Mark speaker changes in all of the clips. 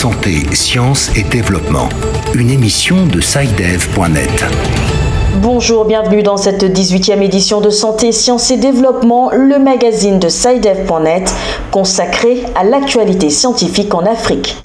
Speaker 1: Santé, Sciences et Développement, une émission de SciDev.net.
Speaker 2: Bonjour, bienvenue dans cette 18e édition de Santé, Sciences et Développement, le magazine de SciDev.net consacré à l'actualité scientifique en Afrique.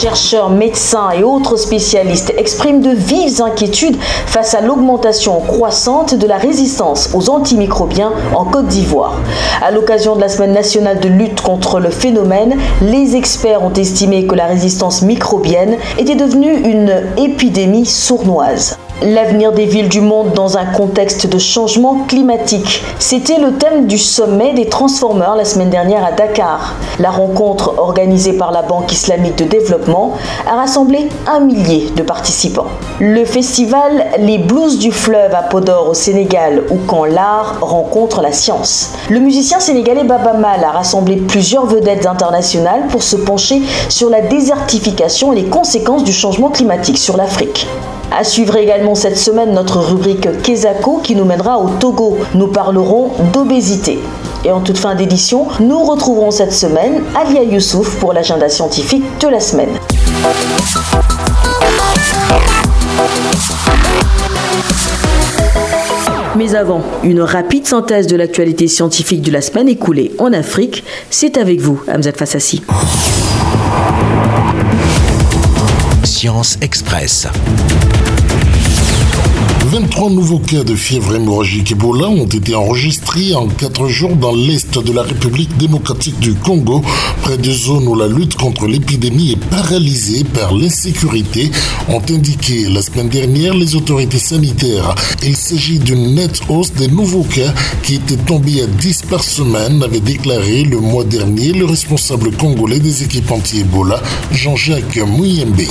Speaker 2: Chercheurs, médecins et autres spécialistes expriment de vives inquiétudes face à l'augmentation croissante de la résistance aux antimicrobiens en Côte d'Ivoire. À l'occasion de la semaine nationale de lutte contre le phénomène, les experts ont estimé que la résistance microbienne était devenue une épidémie sournoise. L'avenir des villes du monde dans un contexte de changement climatique. C'était le thème du sommet des Transformers la semaine dernière à Dakar. La rencontre organisée par la Banque islamique de développement a rassemblé un millier de participants. Le festival Les Blues du fleuve à Podor au Sénégal ou quand l'art rencontre la science. Le musicien sénégalais Baba Mal a rassemblé plusieurs vedettes internationales pour se pencher sur la désertification et les conséquences du changement climatique sur l'Afrique. À suivre également cette semaine notre rubrique Kezako qui nous mènera au Togo. Nous parlerons d'obésité. Et en toute fin d'édition, nous retrouverons cette semaine Alia Youssouf pour l'agenda scientifique de la semaine. Mais avant, une rapide synthèse de l'actualité scientifique de la semaine écoulée en Afrique, c'est avec vous, Hamzat Fassassi.
Speaker 1: Science Express.
Speaker 3: 23 nouveaux cas de fièvre hémorragique Ebola ont été enregistrés en 4 jours dans l'est de la République démocratique du Congo, près de zones où la lutte contre l'épidémie est paralysée par l'insécurité, ont indiqué la semaine dernière les autorités sanitaires. Il s'agit d'une nette hausse des nouveaux cas qui étaient tombés à 10 par semaine, avait déclaré le mois dernier le responsable congolais des équipes anti-Ebola, Jean-Jacques Mouyembe.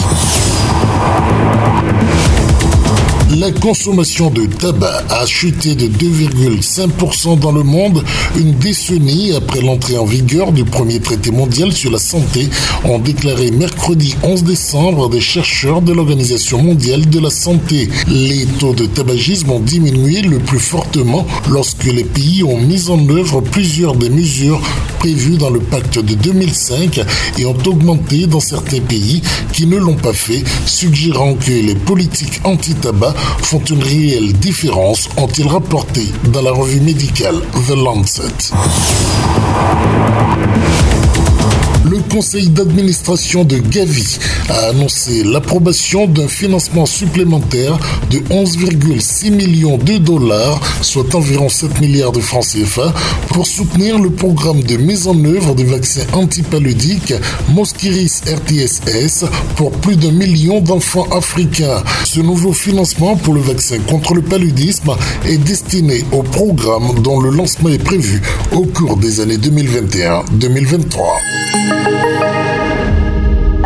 Speaker 3: La consommation de tabac a chuté de 2,5% dans le monde une décennie après l'entrée en vigueur du premier traité mondial sur la santé, ont déclaré mercredi 11 décembre des chercheurs de l'Organisation mondiale de la santé. Les taux de tabagisme ont diminué le plus fortement lorsque les pays ont mis en œuvre plusieurs des mesures prévues dans le pacte de 2005 et ont augmenté dans certains pays qui ne l'ont pas fait, suggérant que les politiques anti-tabac font une réelle différence, ont-ils rapporté dans la revue médicale The Lancet. Le conseil d'administration de Gavi a annoncé l'approbation d'un financement supplémentaire de 11,6 millions de dollars, soit environ 7 milliards de francs CFA, pour soutenir le programme de mise en œuvre des vaccins antipaludiques Mosquiris RTSS pour plus d'un million d'enfants africains. Ce nouveau financement pour le vaccin contre le paludisme est destiné au programme dont le lancement est prévu au cours des années 2021-2023.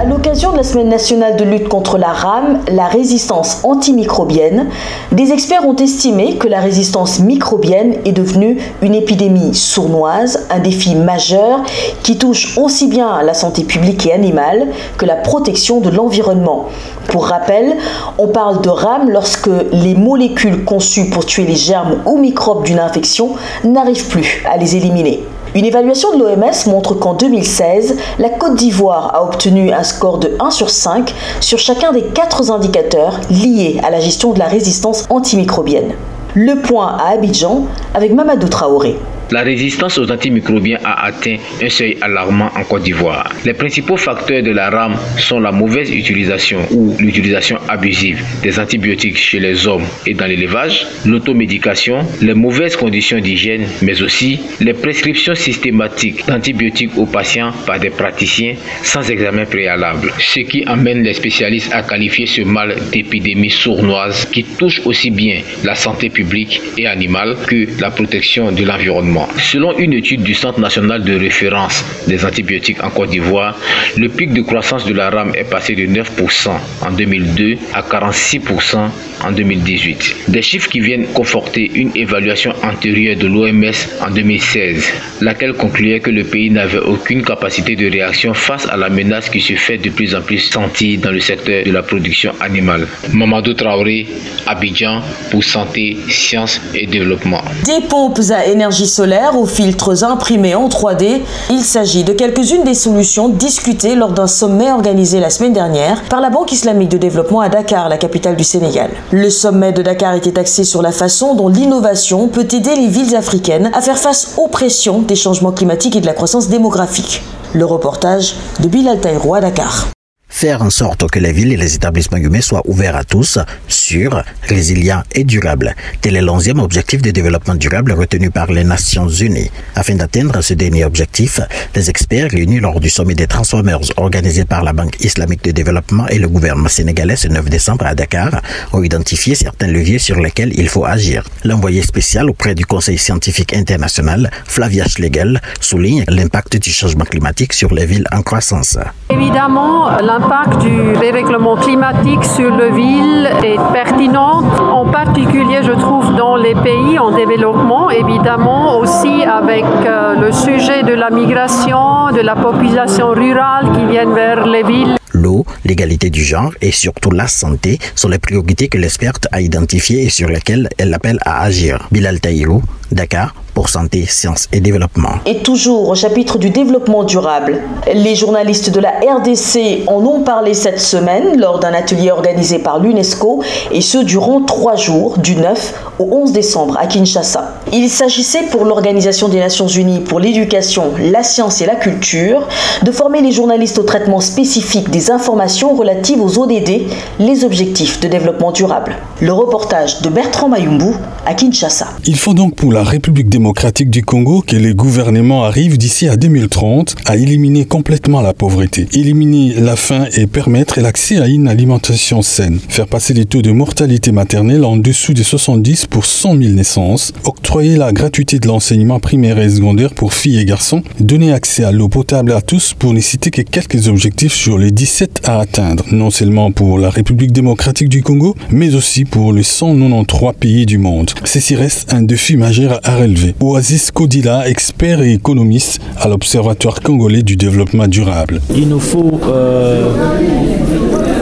Speaker 2: À l'occasion de la semaine nationale de lutte contre la rame, la résistance antimicrobienne, des experts ont estimé que la résistance microbienne est devenue une épidémie sournoise, un défi majeur qui touche aussi bien la santé publique et animale que la protection de l'environnement. Pour rappel, on parle de rame lorsque les molécules conçues pour tuer les germes ou microbes d'une infection n'arrivent plus à les éliminer. Une évaluation de l'OMS montre qu'en 2016, la Côte d'Ivoire a obtenu un score de 1 sur 5 sur chacun des quatre indicateurs liés à la gestion de la résistance antimicrobienne. Le point à Abidjan avec Mamadou Traoré.
Speaker 4: La résistance aux antimicrobiens a atteint un seuil alarmant en Côte d'Ivoire. Les principaux facteurs de la rame sont la mauvaise utilisation ou l'utilisation abusive des antibiotiques chez les hommes et dans l'élevage, l'automédication, les mauvaises conditions d'hygiène, mais aussi les prescriptions systématiques d'antibiotiques aux patients par des praticiens sans examen préalable, ce qui amène les spécialistes à qualifier ce mal d'épidémie sournoise qui touche aussi bien la santé publique et animale que la protection de l'environnement. Selon une étude du Centre national de référence des antibiotiques en Côte d'Ivoire, le pic de croissance de la rame est passé de 9% en 2002 à 46% en 2018. Des chiffres qui viennent conforter une évaluation antérieure de l'OMS en 2016, laquelle concluait que le pays n'avait aucune capacité de réaction face à la menace qui se fait de plus en plus sentir dans le secteur de la production animale. Mamadou Traoré, Abidjan, pour Santé, Sciences et Développement.
Speaker 2: Des pompes à énergie solaire aux filtres imprimés en 3D. Il s'agit de quelques-unes des solutions discutées lors d'un sommet organisé la semaine dernière par la Banque islamique de développement à Dakar, la capitale du Sénégal. Le sommet de Dakar était axé sur la façon dont l'innovation peut aider les villes africaines à faire face aux pressions des changements climatiques et de la croissance démographique. Le reportage de Bilal Taïro à Dakar
Speaker 5: faire en sorte que les villes et les établissements humains soient ouverts à tous, sûrs, résilients et durables. Tel est l'onzième objectif de développement durable retenu par les Nations Unies. Afin d'atteindre ce dernier objectif, les experts réunis lors du sommet des Transformers organisé par la Banque islamique de développement et le gouvernement sénégalais ce 9 décembre à Dakar ont identifié certains leviers sur lesquels il faut agir. L'envoyé spécial auprès du Conseil scientifique international, Flavia Schlegel, souligne l'impact du changement climatique sur les villes en croissance.
Speaker 6: Évidemment, l'impact du dérèglement climatique sur le ville est pertinent, en particulier je trouve dans les pays en développement, évidemment aussi avec euh, le sujet de la migration, de la population rurale qui viennent vers les villes.
Speaker 5: L'eau, l'égalité du genre et surtout la santé sont les priorités que l'experte a identifiées et sur lesquelles elle appelle à agir. Bilal Taïrou, Dakar, pour Santé, Sciences et Développement.
Speaker 2: Et toujours au chapitre du développement durable. Les journalistes de la RDC en ont parlé cette semaine lors d'un atelier organisé par l'UNESCO et ce durant trois jours, du 9 au 11 décembre à Kinshasa. Il s'agissait pour l'Organisation des Nations Unies pour l'éducation, la science et la culture de former les journalistes au traitement spécifique des informations relatives aux ODD, les objectifs de développement durable. Le reportage de Bertrand Mayumbu à Kinshasa.
Speaker 7: Il faut donc pour la République démocratique du Congo que les gouvernements arrivent d'ici à 2030 à éliminer complètement la pauvreté, éliminer la faim et permettre l'accès à une alimentation saine, faire passer les taux de mortalité maternelle en dessous de 70 pour 100 000 naissances, octroyer la gratuité de l'enseignement primaire et secondaire pour filles et garçons, donner accès à l'eau potable à tous pour ne citer que quelques objectifs sur les 17 à atteindre, non seulement pour la République démocratique du Congo, mais aussi pour les 193 pays du monde. Ceci reste un défi majeur à relever. Oasis Kodila, expert et économiste à l'Observatoire congolais du développement durable.
Speaker 8: Il nous faut euh,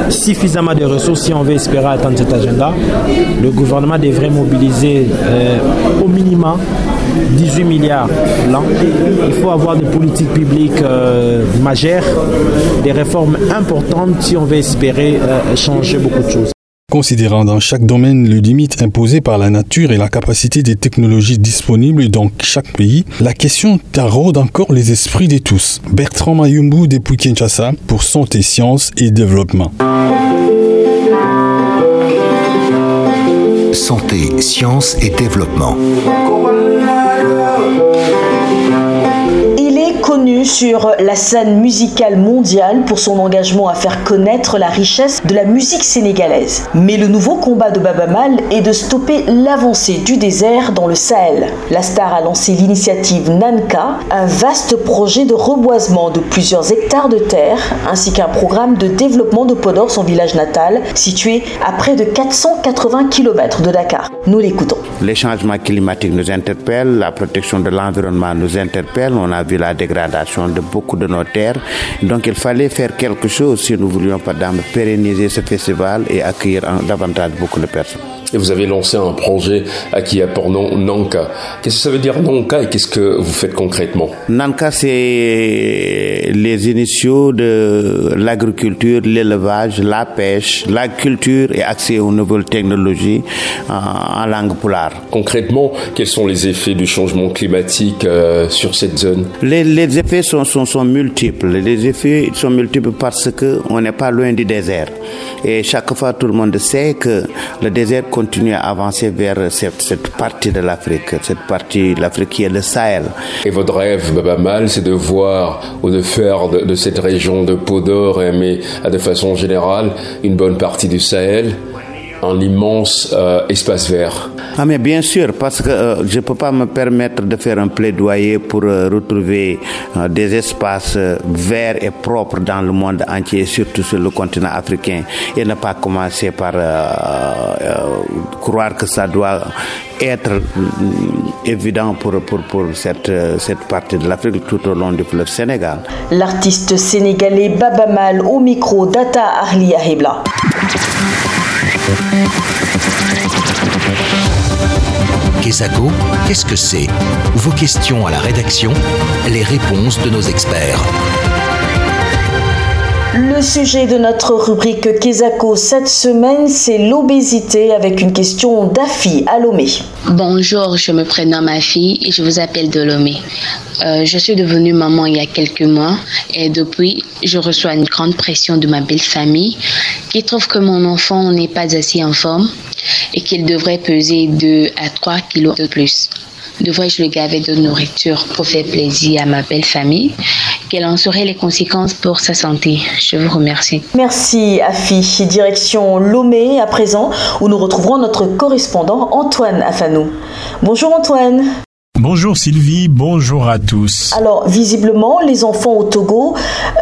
Speaker 8: suffisamment de ressources si on veut espérer atteindre cet agenda. Le gouvernement devrait mobiliser euh, au minimum 18 milliards l'an. Il faut avoir des politiques publiques euh, majeures, des réformes importantes si on veut espérer changer beaucoup de choses.
Speaker 7: Considérant dans chaque domaine les limites imposées par la nature et la capacité des technologies disponibles dans chaque pays, la question taraude encore les esprits de tous. Bertrand Mayumbu depuis Kinshasa pour Santé, Sciences et Développement.
Speaker 1: Santé, Sciences et Développement.
Speaker 2: Connu sur la scène musicale mondiale pour son engagement à faire connaître la richesse de la musique sénégalaise. Mais le nouveau combat de Baba Mal est de stopper l'avancée du désert dans le Sahel. La star a lancé l'initiative Nanka, un vaste projet de reboisement de plusieurs hectares de terre, ainsi qu'un programme de développement de Podor, son village natal, situé à près de 480 km de Dakar. Nous l'écoutons.
Speaker 9: Les changements climatiques nous interpellent, la protection de l'environnement nous interpelle, on a vu la dégradation de beaucoup de nos terres. Donc il fallait faire quelque chose si nous voulions, par pérenniser ce festival et accueillir davantage beaucoup de personnes
Speaker 10: et vous avez lancé un projet qui a pour nom Nanka. Qu'est-ce que ça veut dire Nanka et qu'est-ce que vous faites concrètement?
Speaker 9: Nanka, c'est les initiaux de l'agriculture, l'élevage, la pêche, la culture et accès aux nouvelles technologies en, langue polar.
Speaker 10: Concrètement, quels sont les effets du changement climatique euh, sur cette zone?
Speaker 9: Les, les, effets sont, sont, sont, multiples. Les effets sont multiples parce qu'on n'est pas loin du désert. Et chaque fois, tout le monde sait que le désert continue à avancer vers cette, partie de l'Afrique, cette partie de l'Afrique qui est le Sahel.
Speaker 10: Et votre rêve, Baba Mal, c'est de voir ou de faire de, cette région de Podor, mais de façon générale, une bonne partie du Sahel un immense euh, espace vert.
Speaker 9: Ah mais bien sûr, parce que euh, je ne peux pas me permettre de faire un plaidoyer pour euh, retrouver euh, des espaces euh, verts et propres dans le monde entier, surtout sur le continent africain, et ne pas commencer par croire que ça doit être évident pour, pour, pour cette, cette partie de l'Afrique tout au long du fleuve Sénégal.
Speaker 2: L'artiste sénégalais Baba Mal au micro Data Arlia Hebla.
Speaker 1: Quesaco, qu'est-ce que c'est? Vos questions à la rédaction, les réponses de nos experts.
Speaker 2: Le sujet de notre rubrique Kesako cette semaine, c'est l'obésité avec une question d'Afi à Lomé.
Speaker 11: Bonjour, je me prénomme Afi et je vous appelle de Lomé. Euh, je suis devenue maman il y a quelques mois et depuis, je reçois une grande pression de ma belle famille qui trouve que mon enfant n'est pas assez en forme et qu'il devrait peser 2 à 3 kilos de plus. Devrais-je le gaver de nourriture pour faire plaisir à ma belle famille Quelles en seraient les conséquences pour sa santé? Je vous remercie.
Speaker 2: Merci Afi. Direction Lomé à présent où nous retrouverons notre correspondant Antoine Afanou. Bonjour Antoine.
Speaker 12: Bonjour Sylvie, bonjour à tous.
Speaker 2: Alors visiblement, les enfants au Togo,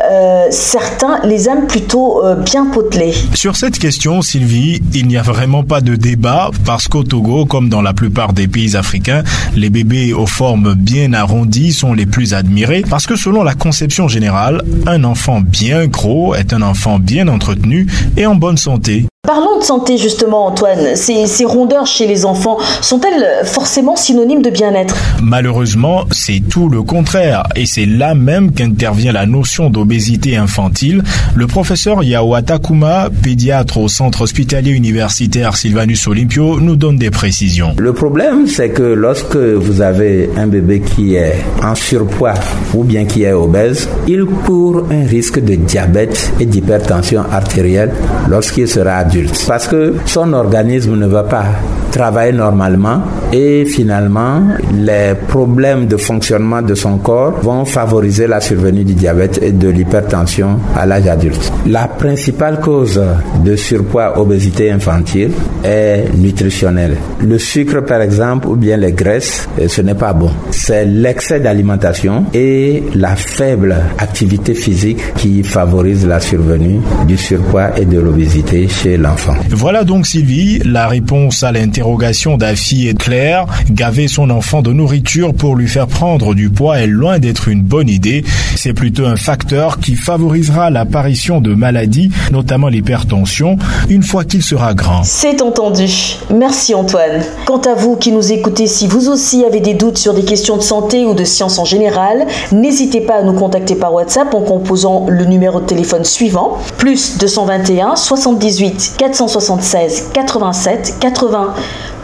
Speaker 2: euh, certains les aiment plutôt euh, bien potelés.
Speaker 12: Sur cette question, Sylvie, il n'y a vraiment pas de débat parce qu'au Togo, comme dans la plupart des pays africains, les bébés aux formes bien arrondies sont les plus admirés parce que selon la conception générale, un enfant bien gros est un enfant bien entretenu et en bonne santé.
Speaker 2: Parlons de santé justement Antoine. Ces, ces rondeurs chez les enfants sont-elles forcément synonymes de bien-être?
Speaker 12: Malheureusement, c'est tout le contraire et c'est là même qu'intervient la notion d'obésité infantile. Le professeur Yawata Kuma, pédiatre au centre hospitalier universitaire Sylvanus Olympio, nous donne des précisions.
Speaker 13: Le problème, c'est que lorsque vous avez un bébé qui est en surpoids ou bien qui est obèse, il court un risque de diabète et d'hypertension artérielle lorsqu'il sera adulte. Parce que son organisme ne va pas travailler normalement et finalement les problèmes de fonctionnement de son corps vont favoriser la survenue du diabète et de l'hypertension à l'âge adulte. La principale cause de surpoids obésité infantile est nutritionnelle. Le sucre par exemple ou bien les graisses, ce n'est pas bon. C'est l'excès d'alimentation et la faible activité physique qui favorise la survenue du surpoids et de l'obésité chez l'enfant.
Speaker 12: Voilà donc Sylvie, la réponse à l'interrogation d'Afi est claire. Gaver son enfant de nourriture pour lui faire prendre du poids est loin d'être une bonne idée. C'est plutôt un facteur qui favorisera l'apparition de maladies, notamment l'hypertension, une fois qu'il sera grand.
Speaker 2: C'est entendu. Merci Antoine. Quant à vous qui nous écoutez, si vous aussi avez des doutes sur des questions de santé ou de sciences en général, n'hésitez pas à nous contacter par WhatsApp en composant le numéro de téléphone suivant plus 221 78 476 87 80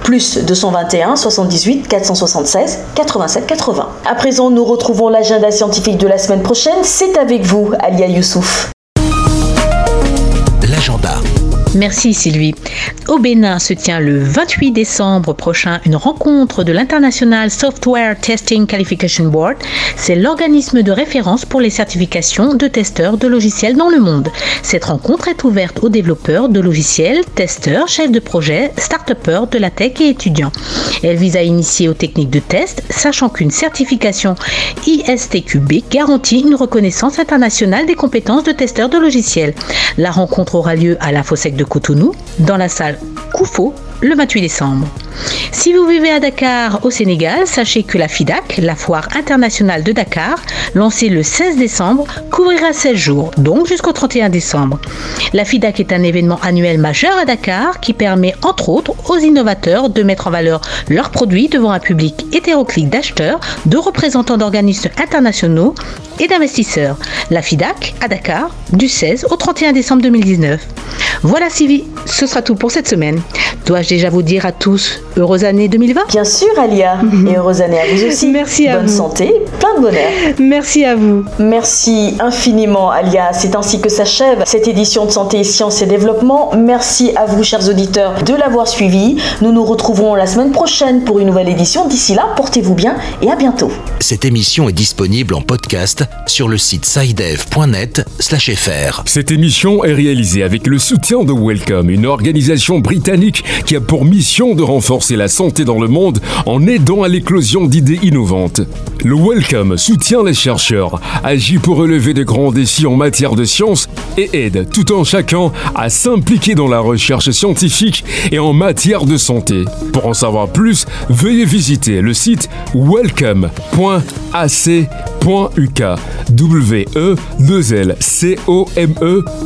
Speaker 2: plus 221 78 476 87 80. À présent, nous retrouvons l'agenda scientifique de la semaine prochaine. C'est avec vous, Alia Youssouf.
Speaker 14: Merci Sylvie. Au Bénin se tient le 28 décembre prochain une rencontre de l'International Software Testing Qualification Board. C'est l'organisme de référence pour les certifications de testeurs de logiciels dans le monde. Cette rencontre est ouverte aux développeurs de logiciels, testeurs, chefs de projet, start-upers de la tech et étudiants. Elle vise à initier aux techniques de test, sachant qu'une certification ISTQB garantit une reconnaissance internationale des compétences de testeurs de logiciels. La rencontre aura lieu à la Fossec de Cotonou, dans la salle Koufo, le 28 décembre. Si vous vivez à Dakar, au Sénégal, sachez que la FIDAC, la foire internationale de Dakar, lancée le 16 décembre, couvrira 16 jours, donc jusqu'au 31 décembre. La FIDAC est un événement annuel majeur à Dakar qui permet entre autres aux innovateurs de mettre en valeur leurs produits devant un public hétéroclite d'acheteurs, de représentants d'organismes internationaux et d'investisseurs. La FIDAC à Dakar du 16 au 31 décembre 2019. Voilà Sylvie, ce sera tout pour cette semaine. Dois-je déjà vous dire à tous heureuse année 2020
Speaker 2: Bien sûr Alia, et heureuse année à vous aussi.
Speaker 14: Merci à
Speaker 2: Bonne
Speaker 14: vous.
Speaker 2: santé, plein de bonheur.
Speaker 14: Merci à vous.
Speaker 2: Merci infiniment Alia, c'est ainsi que s'achève cette édition de Santé, Sciences et Développement. Merci à vous chers auditeurs de l'avoir suivi. Nous nous retrouverons la semaine prochaine pour une nouvelle édition. D'ici là, portez-vous bien et à bientôt.
Speaker 1: Cette émission est disponible en podcast sur le site sidev.net/fr.
Speaker 15: Cette émission est réalisée avec le soutien de Welcome, une organisation britannique qui a pour mission de renforcer la santé dans le monde en aidant à l'éclosion d'idées innovantes. Le Welcome soutient les chercheurs, agit pour relever de grands défis en matière de science et aide tout en chacun à s'impliquer dans la recherche scientifique et en matière de santé. Pour en savoir plus, veuillez visiter le site welcome.ac.uk w e 2 l c o m e.ac.uk